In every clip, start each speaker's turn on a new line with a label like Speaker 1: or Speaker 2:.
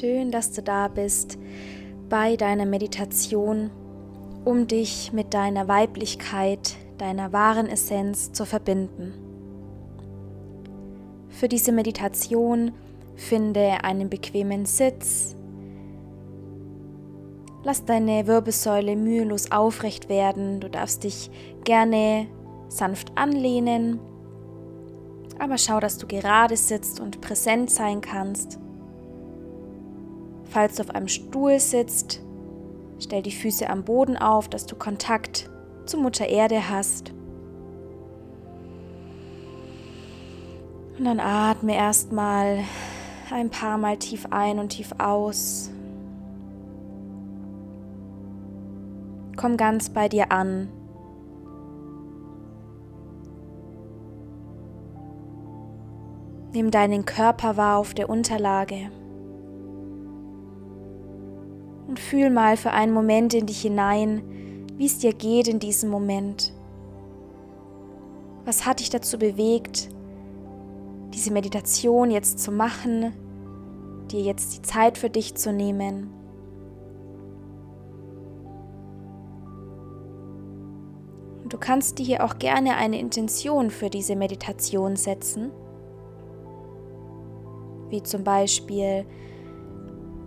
Speaker 1: Schön, dass du da bist bei deiner Meditation, um dich mit deiner Weiblichkeit, deiner wahren Essenz zu verbinden. Für diese Meditation finde einen bequemen Sitz. Lass deine Wirbelsäule mühelos aufrecht werden. Du darfst dich gerne sanft anlehnen, aber schau, dass du gerade sitzt und präsent sein kannst. Falls du auf einem Stuhl sitzt, stell die Füße am Boden auf, dass du Kontakt zu Mutter Erde hast. Und dann atme erstmal ein paar Mal tief ein und tief aus. Komm ganz bei dir an. Nimm deinen Körper wahr auf der Unterlage und fühl mal für einen Moment in dich hinein, wie es dir geht in diesem Moment. Was hat dich dazu bewegt, diese Meditation jetzt zu machen, dir jetzt die Zeit für dich zu nehmen? du kannst dir hier auch gerne eine Intention für diese Meditation setzen, wie zum Beispiel,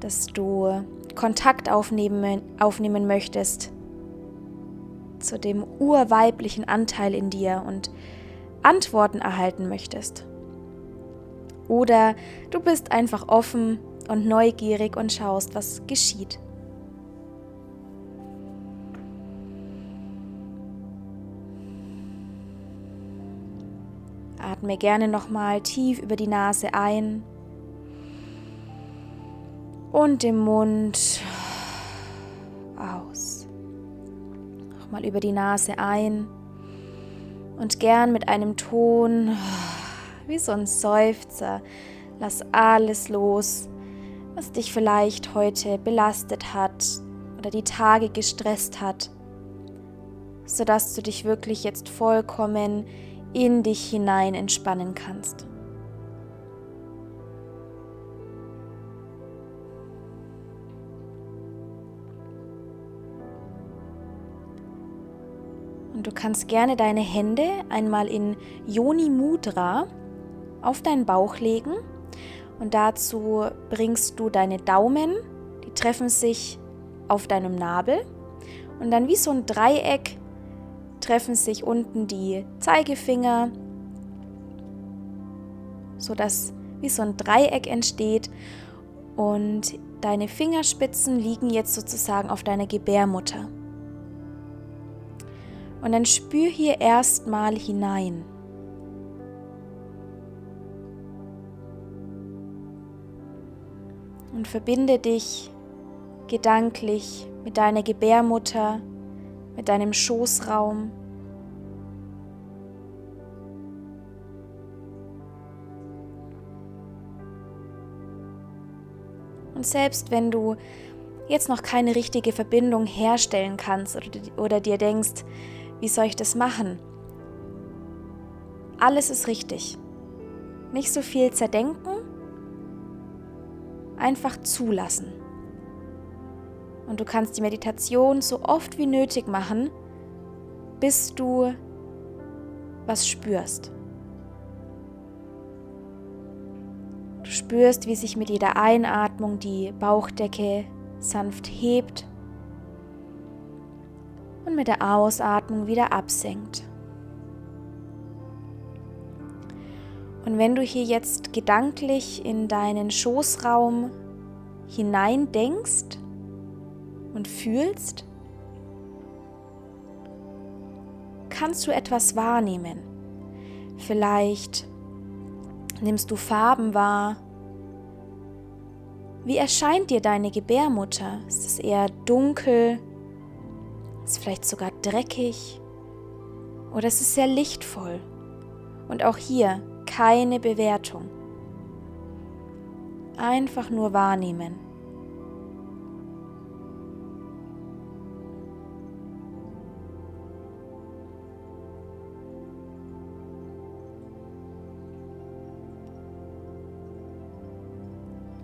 Speaker 1: dass du Kontakt aufnehmen, aufnehmen möchtest zu dem urweiblichen Anteil in dir und Antworten erhalten möchtest. Oder du bist einfach offen und neugierig und schaust, was geschieht. Atme gerne nochmal tief über die Nase ein und dem Mund aus. Nochmal über die Nase ein und gern mit einem Ton wie so ein Seufzer. Lass alles los, was dich vielleicht heute belastet hat oder die Tage gestresst hat, sodass du dich wirklich jetzt vollkommen in dich hinein entspannen kannst. Und du kannst gerne deine Hände einmal in Yoni Mudra auf deinen Bauch legen. Und dazu bringst du deine Daumen, die treffen sich auf deinem Nabel. Und dann wie so ein Dreieck treffen sich unten die Zeigefinger, sodass wie so ein Dreieck entsteht. Und deine Fingerspitzen liegen jetzt sozusagen auf deiner Gebärmutter. Und dann spür hier erstmal hinein. Und verbinde dich gedanklich mit deiner Gebärmutter, mit deinem Schoßraum. Und selbst wenn du jetzt noch keine richtige Verbindung herstellen kannst oder, oder dir denkst, wie soll ich das machen? Alles ist richtig. Nicht so viel zerdenken, einfach zulassen. Und du kannst die Meditation so oft wie nötig machen, bis du was spürst. Du spürst, wie sich mit jeder Einatmung die Bauchdecke sanft hebt und mit der Ausatmung wieder absenkt. Und wenn du hier jetzt gedanklich in deinen Schoßraum hinein denkst und fühlst, kannst du etwas wahrnehmen. Vielleicht nimmst du Farben wahr. Wie erscheint dir deine Gebärmutter? Ist es eher dunkel, ist vielleicht sogar dreckig oder es ist sehr lichtvoll. Und auch hier keine Bewertung. Einfach nur wahrnehmen.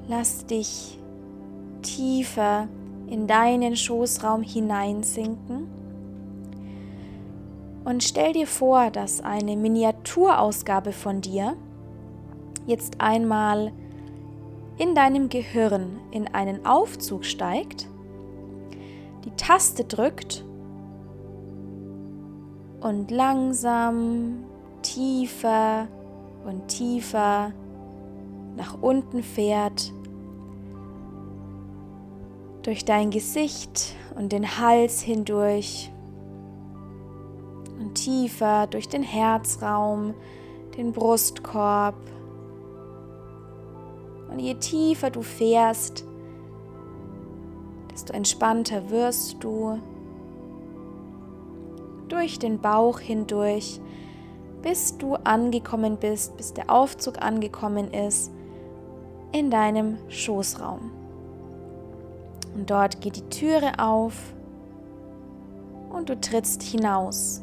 Speaker 1: Lass dich tiefer in deinen Schoßraum hineinsinken. Und stell dir vor, dass eine Miniaturausgabe von dir jetzt einmal in deinem Gehirn in einen Aufzug steigt, die Taste drückt und langsam tiefer und tiefer nach unten fährt, durch dein Gesicht und den Hals hindurch und tiefer durch den Herzraum, den Brustkorb. Und je tiefer du fährst, desto entspannter wirst du durch den Bauch hindurch, bis du angekommen bist, bis der Aufzug angekommen ist in deinem Schoßraum. Und dort geht die Türe auf und du trittst hinaus.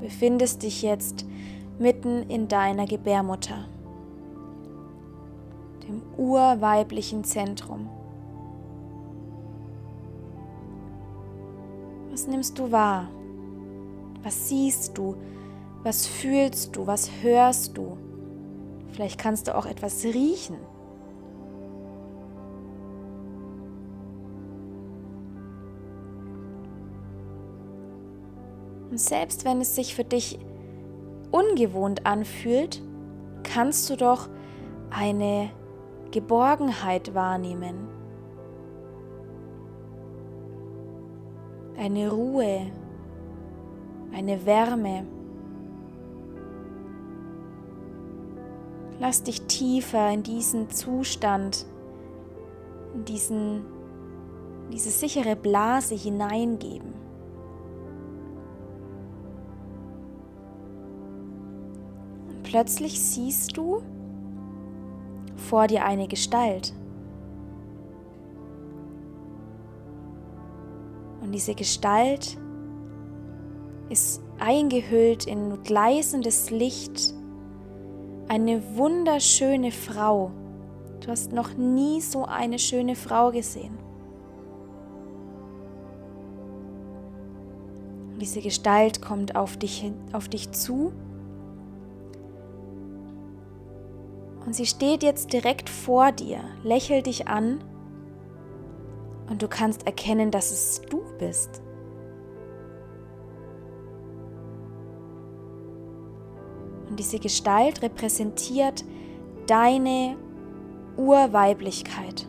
Speaker 1: Befindest dich jetzt mitten in deiner Gebärmutter, dem urweiblichen Zentrum. Was nimmst du wahr? Was siehst du? Was fühlst du? Was hörst du? Vielleicht kannst du auch etwas riechen. Und selbst wenn es sich für dich ungewohnt anfühlt, kannst du doch eine Geborgenheit wahrnehmen. Eine Ruhe, eine Wärme. Lass dich tiefer in diesen Zustand, in diesen, diese sichere Blase hineingeben. Plötzlich siehst du vor dir eine Gestalt. Und diese Gestalt ist eingehüllt in gleißendes Licht. Eine wunderschöne Frau. Du hast noch nie so eine schöne Frau gesehen. Und diese Gestalt kommt auf dich, auf dich zu Und sie steht jetzt direkt vor dir, lächelt dich an und du kannst erkennen, dass es du bist. Und diese Gestalt repräsentiert deine Urweiblichkeit.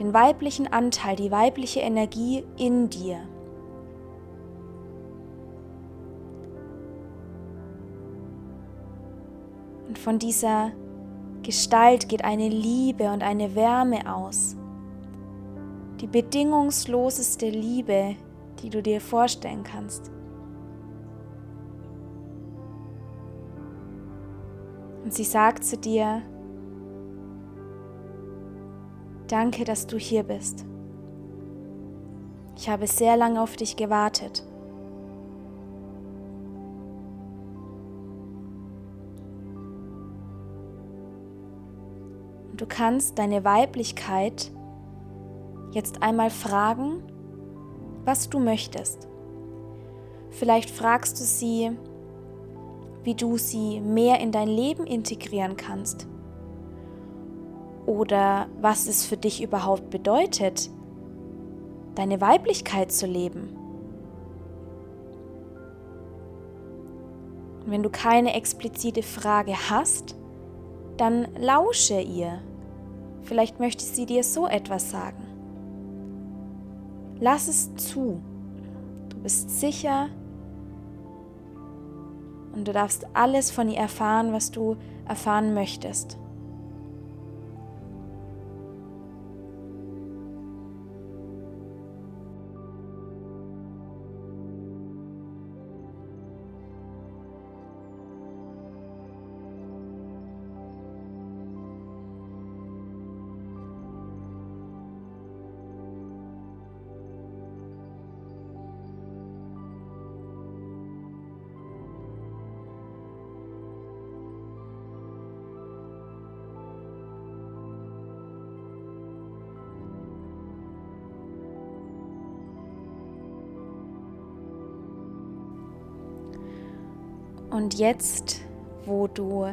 Speaker 1: Den weiblichen Anteil, die weibliche Energie in dir. Von dieser Gestalt geht eine Liebe und eine Wärme aus. Die bedingungsloseste Liebe, die du dir vorstellen kannst. Und sie sagt zu dir, danke, dass du hier bist. Ich habe sehr lange auf dich gewartet. Du kannst deine Weiblichkeit jetzt einmal fragen, was du möchtest. Vielleicht fragst du sie, wie du sie mehr in dein Leben integrieren kannst. Oder was es für dich überhaupt bedeutet, deine Weiblichkeit zu leben. Und wenn du keine explizite Frage hast, dann lausche ihr. Vielleicht möchte sie dir so etwas sagen. Lass es zu. Du bist sicher und du darfst alles von ihr erfahren, was du erfahren möchtest. Und jetzt, wo du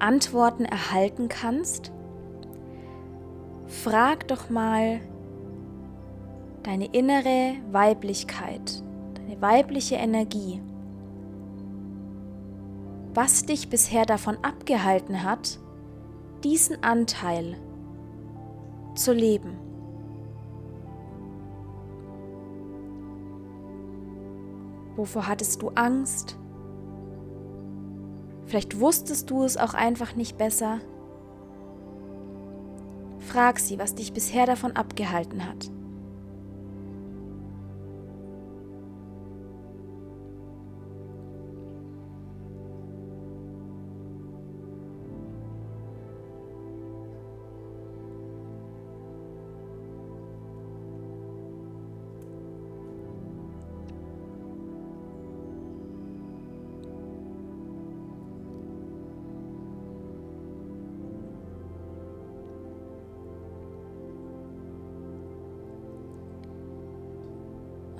Speaker 1: Antworten erhalten kannst, frag doch mal deine innere Weiblichkeit, deine weibliche Energie, was dich bisher davon abgehalten hat, diesen Anteil zu leben. Wovor hattest du Angst? Vielleicht wusstest du es auch einfach nicht besser. Frag sie, was dich bisher davon abgehalten hat.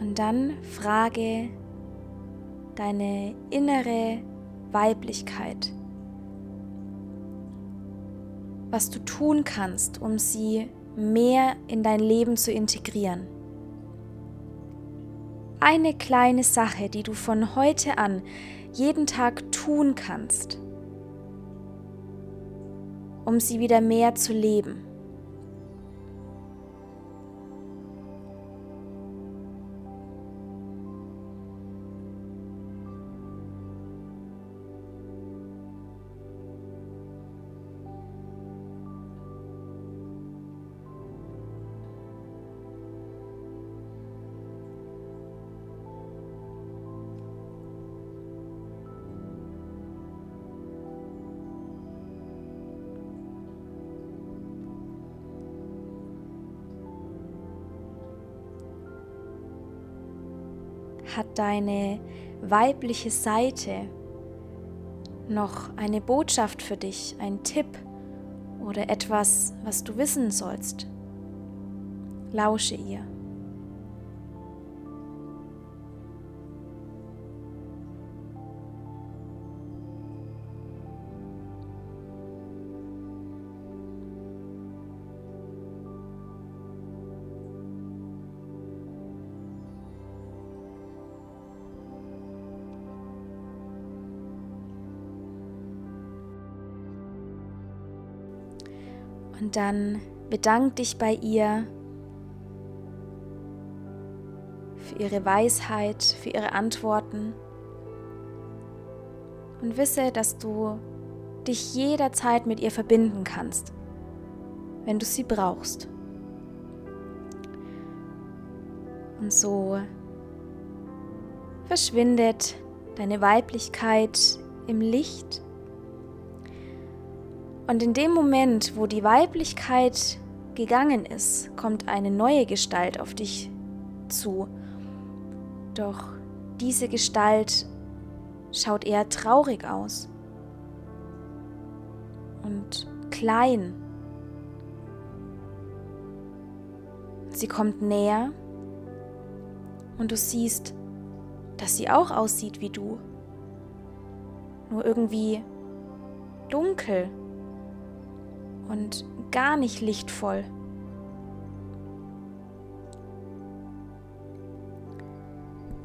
Speaker 1: Und dann frage deine innere Weiblichkeit, was du tun kannst, um sie mehr in dein Leben zu integrieren. Eine kleine Sache, die du von heute an jeden Tag tun kannst, um sie wieder mehr zu leben. Hat deine weibliche Seite noch eine Botschaft für dich, ein Tipp oder etwas, was du wissen sollst. Lausche ihr. Und dann bedank dich bei ihr für ihre Weisheit, für ihre Antworten und wisse, dass du dich jederzeit mit ihr verbinden kannst, wenn du sie brauchst. Und so verschwindet deine Weiblichkeit im Licht und in dem Moment, wo die Weiblichkeit gegangen ist, kommt eine neue Gestalt auf dich zu. Doch diese Gestalt schaut eher traurig aus und klein. Sie kommt näher und du siehst, dass sie auch aussieht wie du, nur irgendwie dunkel und gar nicht lichtvoll.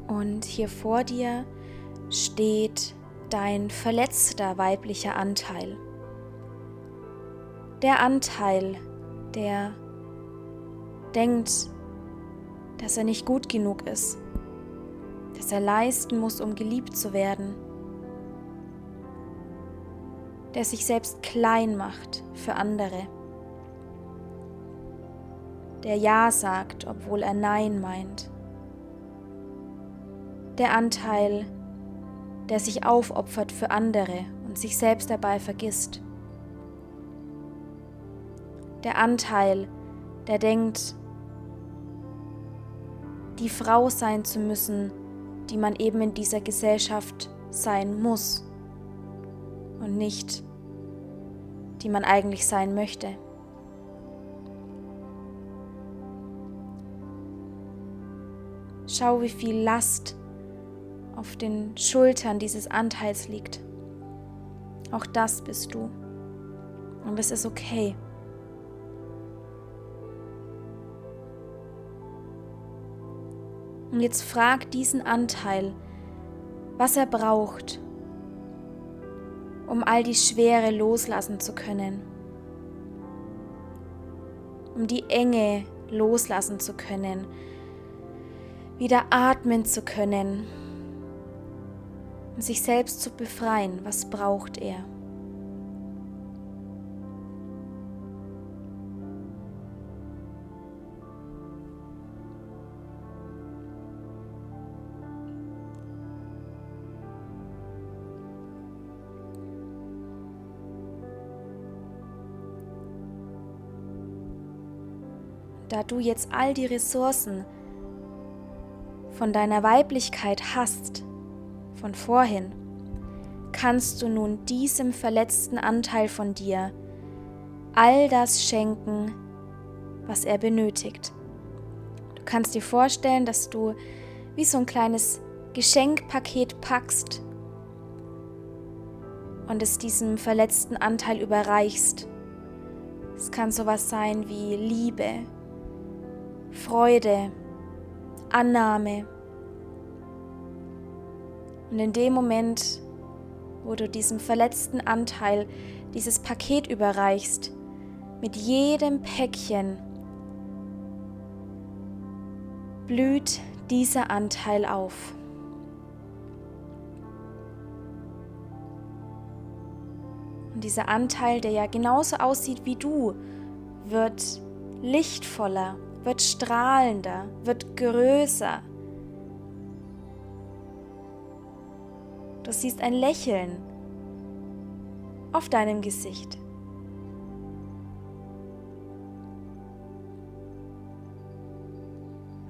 Speaker 1: Und hier vor dir steht dein verletzter weiblicher Anteil. Der Anteil, der denkt, dass er nicht gut genug ist, dass er leisten muss, um geliebt zu werden der sich selbst klein macht für andere, der Ja sagt, obwohl er Nein meint, der Anteil, der sich aufopfert für andere und sich selbst dabei vergisst, der Anteil, der denkt, die Frau sein zu müssen, die man eben in dieser Gesellschaft sein muss und nicht die man eigentlich sein möchte. Schau, wie viel Last auf den Schultern dieses Anteils liegt. Auch das bist du. Und es ist okay. Und jetzt frag diesen Anteil, was er braucht, um all die Schwere loslassen zu können, um die Enge loslassen zu können, wieder atmen zu können und sich selbst zu befreien. Was braucht er? Da du jetzt all die Ressourcen von deiner Weiblichkeit hast, von vorhin, kannst du nun diesem verletzten Anteil von dir all das schenken, was er benötigt. Du kannst dir vorstellen, dass du wie so ein kleines Geschenkpaket packst und es diesem verletzten Anteil überreichst. Es kann sowas sein wie Liebe, Freude, Annahme. Und in dem Moment, wo du diesem verletzten Anteil dieses Paket überreichst, mit jedem Päckchen blüht dieser Anteil auf. Und dieser Anteil, der ja genauso aussieht wie du, wird lichtvoller, wird strahlender, wird größer. Du siehst ein Lächeln auf deinem Gesicht.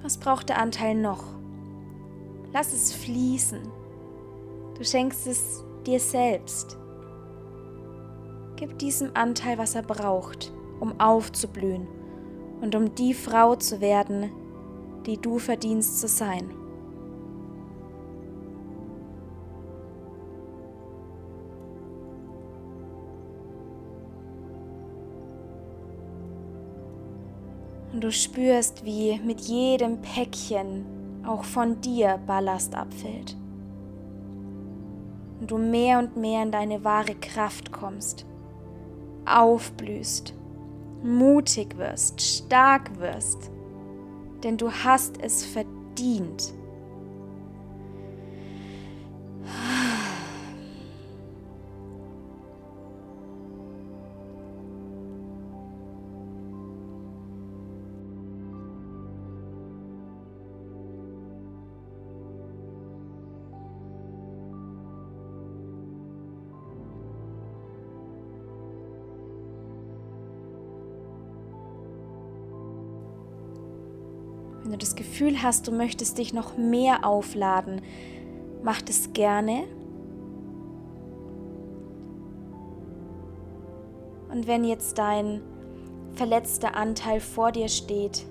Speaker 1: Was braucht der Anteil noch? Lass es fließen. Du schenkst es dir selbst. Gib diesem Anteil, was er braucht, um aufzublühen und um die Frau zu werden, die du verdienst zu sein. Und du spürst, wie mit jedem Päckchen auch von dir Ballast abfällt. Und du mehr und mehr in deine wahre Kraft kommst, aufblühst mutig wirst, stark wirst, denn du hast es verdient. Gefühl hast, du möchtest dich noch mehr aufladen, mach das gerne. Und wenn jetzt dein verletzter Anteil vor dir steht,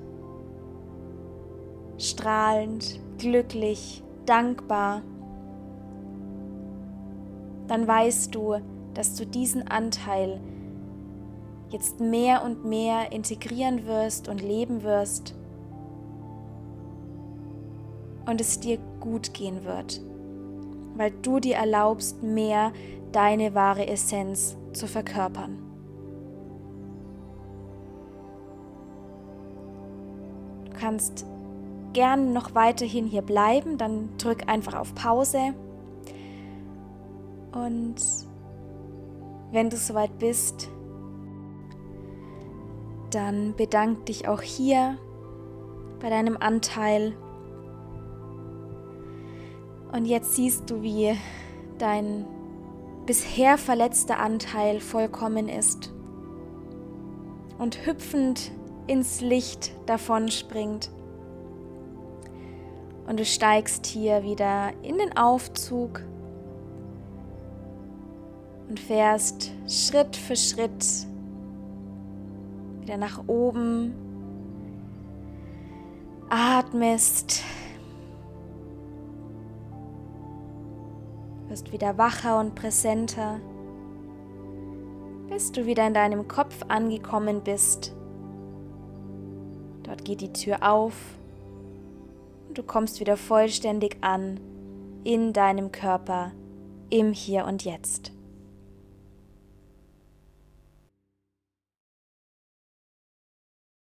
Speaker 1: strahlend, glücklich, dankbar, dann weißt du, dass du diesen Anteil jetzt mehr und mehr integrieren wirst und leben wirst und es dir gut gehen wird, weil du dir erlaubst, mehr deine wahre Essenz zu verkörpern. Du kannst gern noch weiterhin hier bleiben, dann drück einfach auf Pause. Und wenn du soweit bist, dann bedank dich auch hier bei deinem Anteil und jetzt siehst du, wie dein bisher verletzter Anteil vollkommen ist und hüpfend ins Licht davonspringt. Und du steigst hier wieder in den Aufzug und fährst Schritt für Schritt wieder nach oben, atmest wirst wieder wacher und präsenter, bis du wieder in deinem Kopf angekommen bist. Dort geht die Tür auf und du kommst wieder vollständig an in deinem Körper, im Hier und Jetzt.